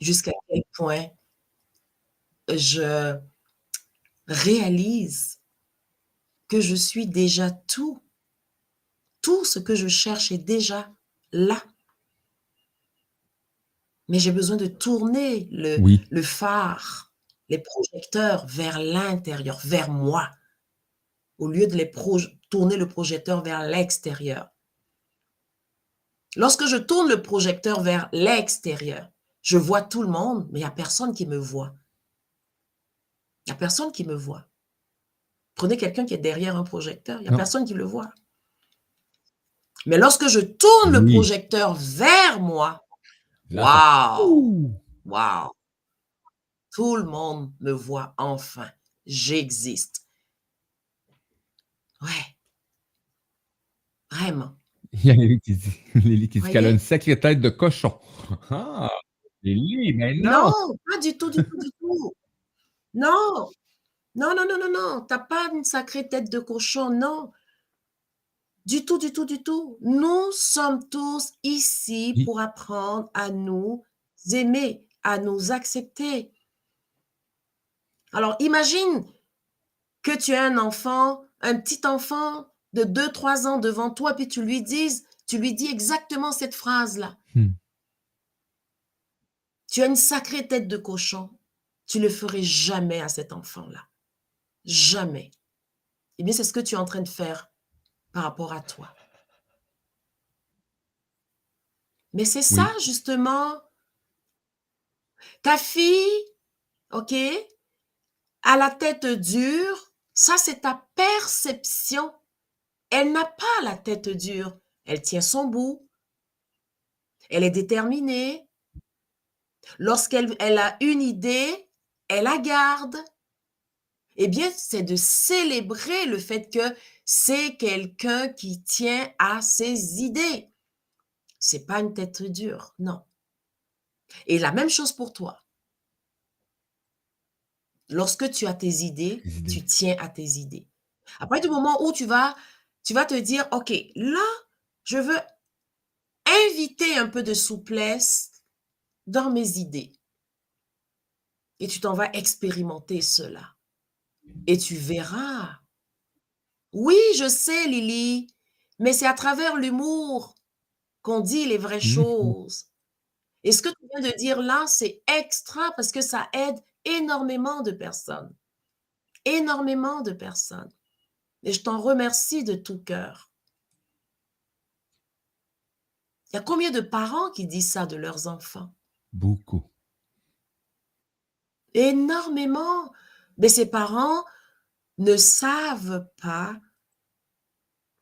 Jusqu'à quel point je réalise que je suis déjà tout. Tout ce que je cherche est déjà là. Mais j'ai besoin de tourner le Oui. le phare, les projecteurs vers l'intérieur, vers moi, au lieu de les tourner le projecteur vers l'extérieur. Lorsque je tourne le projecteur vers l'extérieur, je vois tout le monde, mais il n'y a personne qui me voit. Il n'y a personne qui me voit. Prenez quelqu'un qui est derrière un projecteur, il n'y a personne qui le voit. Mais lorsque je tourne le projecteur vers moi, waouh, waouh, tout le monde me voit enfin. J'existe. Ouais. Vraiment. Il y a Lily qui dit, <laughs> Lily qui dit qu'elle a une sacrée tête de cochon. Ah, Lily, mais non! Non, pas du tout, du tout, du tout. Non, non, non, non, non, non. T'as pas une sacrée tête de cochon, non. Du tout, du tout, du tout. Nous sommes tous ici pour apprendre à nous aimer, à nous accepter. Alors, imagine que tu as un enfant, un petit enfant de 2-3 ans devant toi, puis tu lui dis, tu lui dis exactement cette phrase-là. Hmm. Tu as une sacrée tête de cochon. Tu ne le ferais jamais à cet enfant-là. Jamais. Eh bien, c'est ce que tu es en train de faire par rapport à toi. Mais c'est ça, justement. Ta fille, OK, à la tête dure, ça, c'est ta perception elle n'a pas la tête dure. Elle tient son bout. Elle est déterminée. Lorsqu'elle elle a une idée, elle la garde. Eh bien, c'est de célébrer le fait que c'est quelqu'un qui tient à ses idées. C'est pas une tête dure, non. Et la même chose pour toi. Lorsque tu as tes idées, tu tiens à tes idées. Après du moment où tu vas tu vas te dire, OK, là, je veux inviter un peu de souplesse dans mes idées. Et tu t'en vas expérimenter cela. Et tu verras. Oui, je sais, Lily, mais c'est à travers l'humour qu'on dit les vraies mmh choses. Et ce que tu viens de dire là, c'est extra parce que ça aide énormément de personnes. Énormément de personnes. Et je t'en remercie de tout cœur. Il y a combien de parents qui disent ça de leurs enfants? Beaucoup. Énormément. Mais ces parents ne savent pas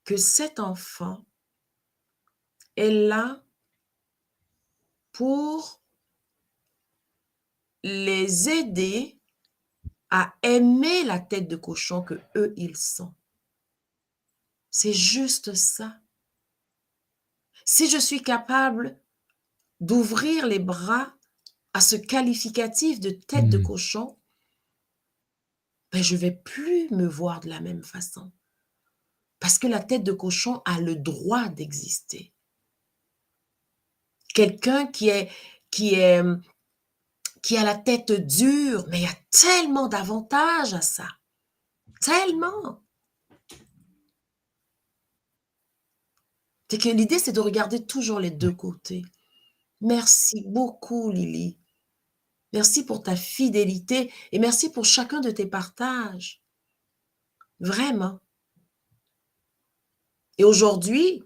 que cet enfant est là pour les aider à aimer la tête de cochon que eux ils sont. C'est juste ça. Si je suis capable d'ouvrir les bras à ce qualificatif de tête de mmh. cochon, ben je vais plus me voir de la même façon. Parce que la tête de cochon a le droit d'exister. Quelqu'un qui est, qui est, qui a la tête dure, mais il y a tellement d'avantages à ça. Tellement. C'est que l'idée, c'est de regarder toujours les deux côtés. Merci beaucoup, Lily. Merci pour ta fidélité et merci pour chacun de tes partages. Vraiment. Et aujourd'hui,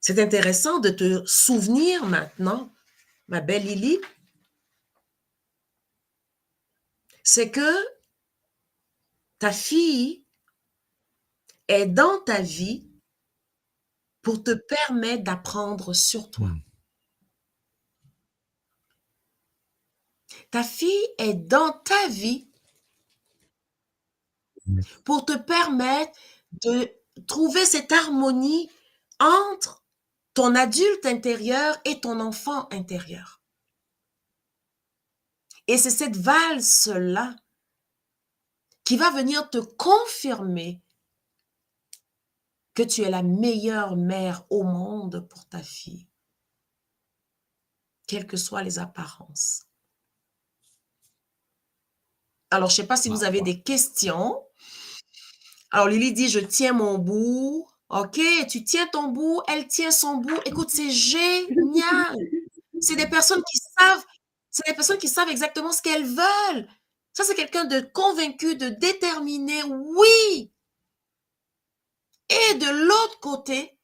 c'est intéressant de te souvenir maintenant, ma belle Lily, c'est que ta fille est dans ta vie pour te permettre d'apprendre sur toi. Mmh. Ta fille est dans ta vie pour te permettre de trouver cette harmonie entre ton adulte intérieur et ton enfant intérieur. Et c'est cette valse-là qui va venir te confirmer que tu es la meilleure mère au monde pour ta fille, quelles que soient les apparences. Alors, je ne sais pas si vous avez des questions. Alors, Lily dit, je tiens mon bout. OK, tu tiens ton bout, elle tient son bout. Écoute, c'est génial. C'est des personnes qui savent C'est des personnes qui savent exactement ce qu'elles veulent. Ça, c'est quelqu'un de convaincu, de déterminé. Oui. Et de l'autre côté,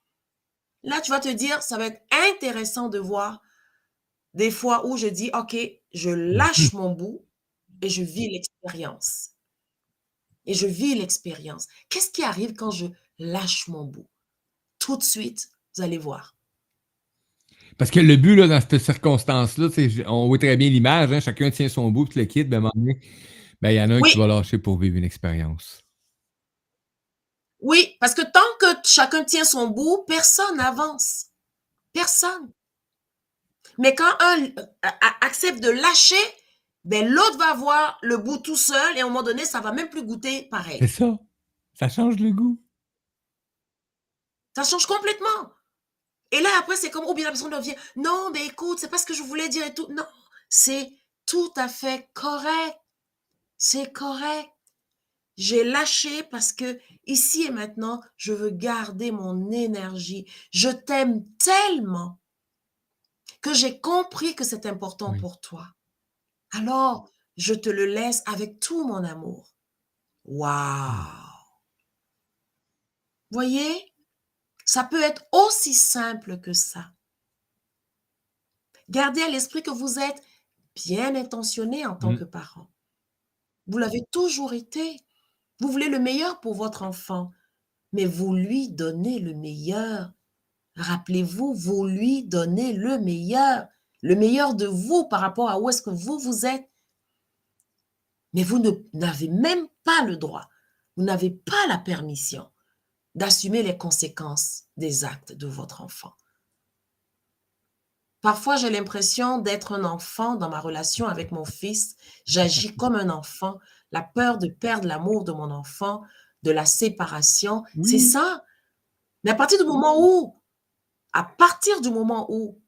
là, tu vas te dire, ça va être intéressant de voir des fois où je dis, OK, je lâche mon bout et je vis l'expérience. Et je vis l'expérience. Qu'est-ce qui arrive quand je lâche mon bout? Tout de suite, vous allez voir. Parce que le but, là, dans cette circonstance-là, on voit très bien l'image, hein, chacun tient son bout, puis le kit, ben, ben, il y en a un qui va lâcher pour vivre une expérience. Oui, parce que tant que chacun tient son bout, personne n'avance. Personne. Mais quand un euh, accepte de lâcher, ben l'autre va avoir le bout tout seul et à un moment donné, ça va même plus goûter pareil. C'est ça. Ça change le goût. Ça change complètement. Et là, après, c'est comme, ou bien la personne revient, non, mais écoute, c'est pas ce que je voulais dire et tout. Non, c'est tout à fait correct. C'est correct. J'ai lâché parce que ici et maintenant, je veux garder mon énergie. Je t'aime tellement que j'ai compris que c'est important pour toi. Alors, je te le laisse avec tout mon amour. Waouh! Voyez, ça peut être aussi simple que ça. Gardez à l'esprit que vous êtes bien intentionné en tant mmh. que parent. Vous l'avez toujours été. Vous voulez le meilleur pour votre enfant, mais vous lui donnez le meilleur. Rappelez-vous, vous lui donnez le meilleur, le meilleur de vous par rapport à où est-ce que vous vous êtes. Mais vous n'avez même pas le droit, vous n'avez pas la permission d'assumer les conséquences des actes de votre enfant. Parfois, j'ai l'impression d'être un enfant dans ma relation avec mon fils. J'agis comme un enfant. La peur de perdre l'amour de mon enfant, de la séparation, c'est ça. Mais à partir du moment où, à partir du moment où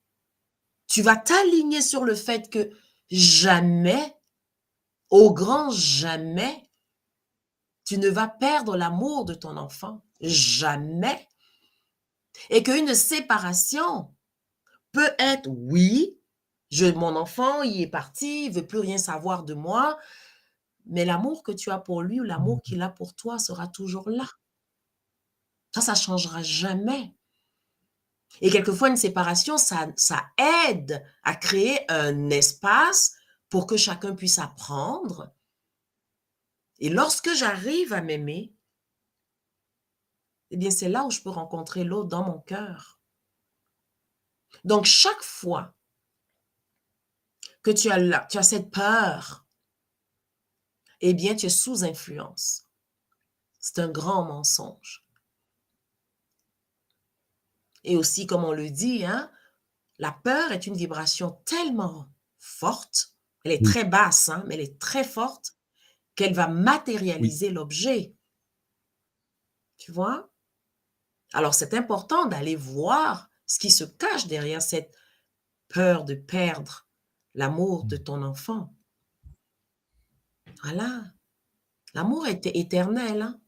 tu vas t'aligner sur le fait que jamais, au grand jamais, tu ne vas perdre l'amour de ton enfant, jamais. Et qu'une séparation peut être, oui, je, mon enfant, il est parti, il veut plus rien savoir de moi, mais l'amour que tu as pour lui ou l'amour qu'il a pour toi sera toujours là. Ça, ça ne changera jamais. Et quelquefois, une séparation, ça, ça aide à créer un espace pour que chacun puisse apprendre. Et lorsque j'arrive à m'aimer, eh bien, c'est là où je peux rencontrer l'autre dans mon cœur. Donc, chaque fois que tu as, tu as cette peur, eh bien, tu es sous influence. C'est un grand mensonge. Et aussi, comme on le dit, hein, la peur est une vibration tellement forte, elle est très basse, hein, mais elle est très forte, qu'elle va matérialiser l'objet. Tu vois? Alors, c'est important d'aller voir ce qui se cache derrière cette peur de perdre l'amour de ton enfant. Voilà. L'amour est éternel. Hein.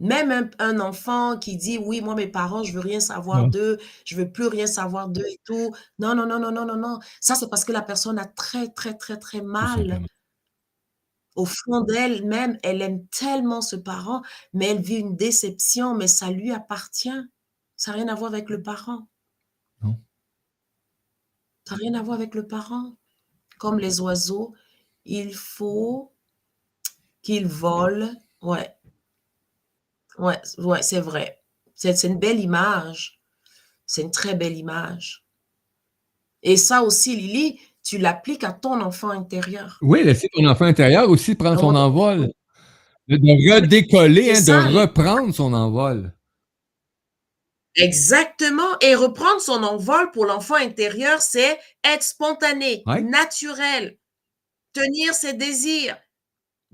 Même un, enfant qui dit oui, moi mes parents, je veux rien savoir d'eux, je veux plus rien savoir d'eux et tout. Non, non, non, non, non, non, non. Ça, c'est parce que la personne a très, très, très, très mal au fond d'elle-même, elle aime tellement ce parent, mais elle vit une déception, mais ça lui appartient. Ça n'a rien à voir avec le parent. Non. Ça n'a rien à voir avec le parent. Comme les oiseaux, il faut qu'ils volent. Ouais. Ouais, ouais c'est vrai. C'est une belle image. C'est une très belle image. Et ça aussi, Lily, tu l'appliques à ton enfant intérieur. Oui, laisser ton enfant intérieur aussi prendre son envol. De, redécoller, hein, de reprendre son envol. Exactement. Et reprendre son envol pour l'enfant intérieur, c'est être spontané, naturel, tenir ses désirs,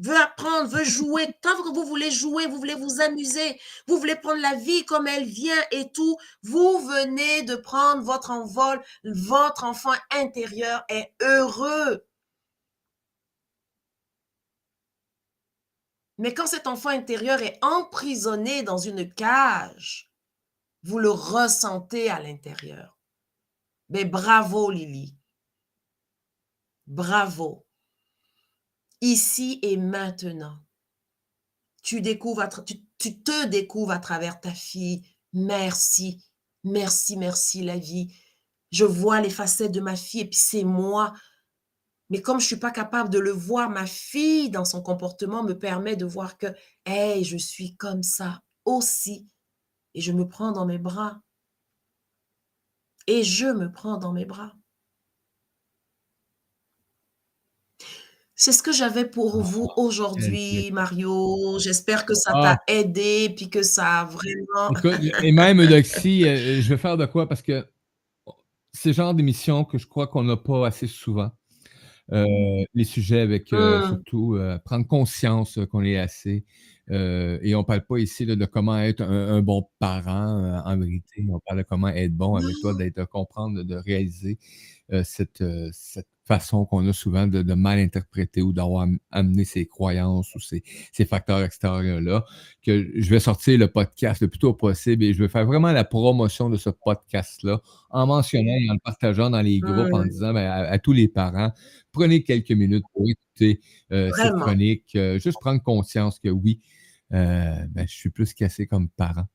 veut apprendre, veut jouer. Tant que vous voulez jouer, vous voulez vous amuser, vous voulez prendre la vie comme elle vient et tout, vous venez de prendre votre envol. Votre enfant intérieur est heureux. Mais quand cet enfant intérieur est emprisonné dans une cage, vous le ressentez à l'intérieur. Mais bravo, Lily. Bravo. Ici et maintenant. Tu, découvres, tu, te découvres à travers ta fille. Merci, merci, merci la vie. Je vois les facettes de ma fille et puis c'est moi. Mais comme je ne suis pas capable de le voir, ma fille, dans son comportement, me permet de voir que, hey, je suis comme ça aussi. Et je me prends dans mes bras. Et je me prends dans mes bras. C'est ce que j'avais pour Oh, vous aujourd'hui. Mario. J'espère que ça Ah. t'a aidé, puis que ça a vraiment... Écoute, et même Eudoxie, euh, je vais faire de quoi? Parce que c'est le genre d'émission que je crois qu'on n'a pas assez souvent. Euh, les sujets avec euh, Mmh. surtout euh, prendre conscience qu'on est assez. Et on parle pas ici là, de comment être un, un bon parent en vérité. On parle de comment être bon avec toi, d'être comprendre, de, réaliser cette, cette façon qu'on a souvent de, de mal interpréter ou d'avoir am- amené ses croyances ou ces, ces facteurs extérieurs-là, que je vais sortir le podcast le plus tôt possible et je vais faire vraiment la promotion de ce podcast-là en mentionnant et en le partageant dans les groupes en disant ben, à, à tous les parents, prenez quelques minutes pour écouter euh, cette chronique, euh, juste prendre conscience que oui, euh, ben, je suis plus cassé comme parent.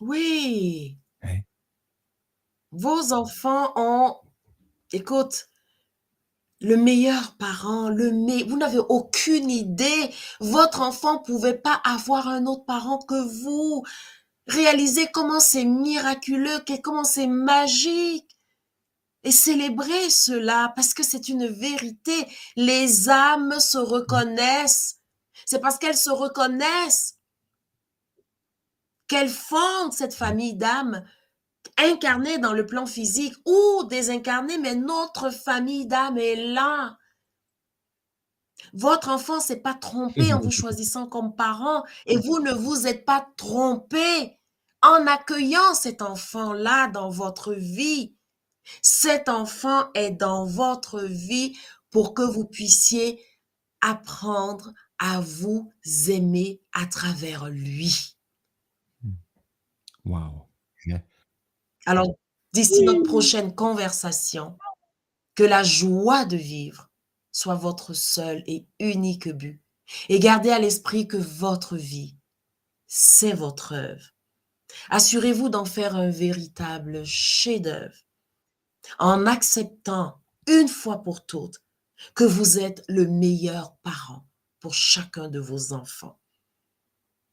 Oui. Hein? Vos enfants ont, écoute, le meilleur parent, le me... vous n'avez aucune idée. Votre enfant pouvait pas avoir un autre parent que vous. Réalisez comment c'est miraculeux, comment c'est magique. Et célébrez cela parce que c'est une vérité. Les âmes se reconnaissent. C'est parce qu'elles se reconnaissent qu'elles fondent cette famille d'âmes incarnées dans le plan physique ou désincarnées, mais notre famille d'âmes est là. Votre enfant s'est pas trompé en vous choisissant comme parent et vous ne vous êtes pas trompé en accueillant cet enfant-là dans votre vie. Cet enfant est dans votre vie pour que vous puissiez apprendre à vous aimer à travers lui. Wow. Alors, d'ici notre prochaine conversation, que la joie de vivre soit votre seul et unique but. Et gardez à l'esprit que votre vie, c'est votre œuvre. Assurez-vous d'en faire un véritable chef-d'œuvre en acceptant une fois pour toutes que vous êtes le meilleur parent pour chacun de vos enfants.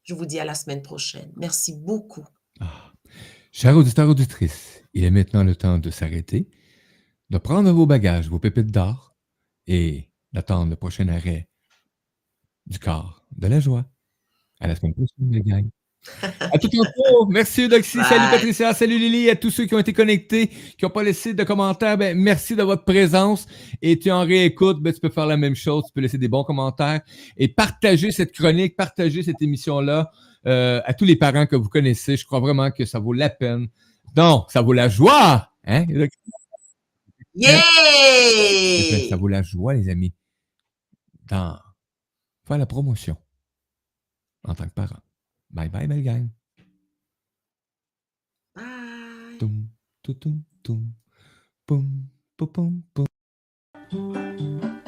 Je vous dis à la semaine prochaine. Merci beaucoup. Ah. Chers auditeurs, auditrices, il est maintenant le temps de s'arrêter, de prendre vos bagages, vos pépites d'or et d'attendre le prochain arrêt du corps de la joie. À la semaine prochaine, les gang. <laughs> À tout bientôt. Merci. Bye. Salut Patricia. Salut Lily. À tous ceux qui ont été connectés, qui n'ont pas laissé de commentaires, ben, merci de votre présence. Et tu en réécoutes, ben, tu peux faire la même chose. Tu peux laisser des bons commentaires et partager cette chronique, partager cette émission-là euh, à tous les parents que vous connaissez. Je crois vraiment que ça vaut la peine. Non, ça vaut la joie. Hein? Yeah! Ça vaut la joie, les amis, dans faire la promotion en tant que parent. Bye bye, belle gang. Bye.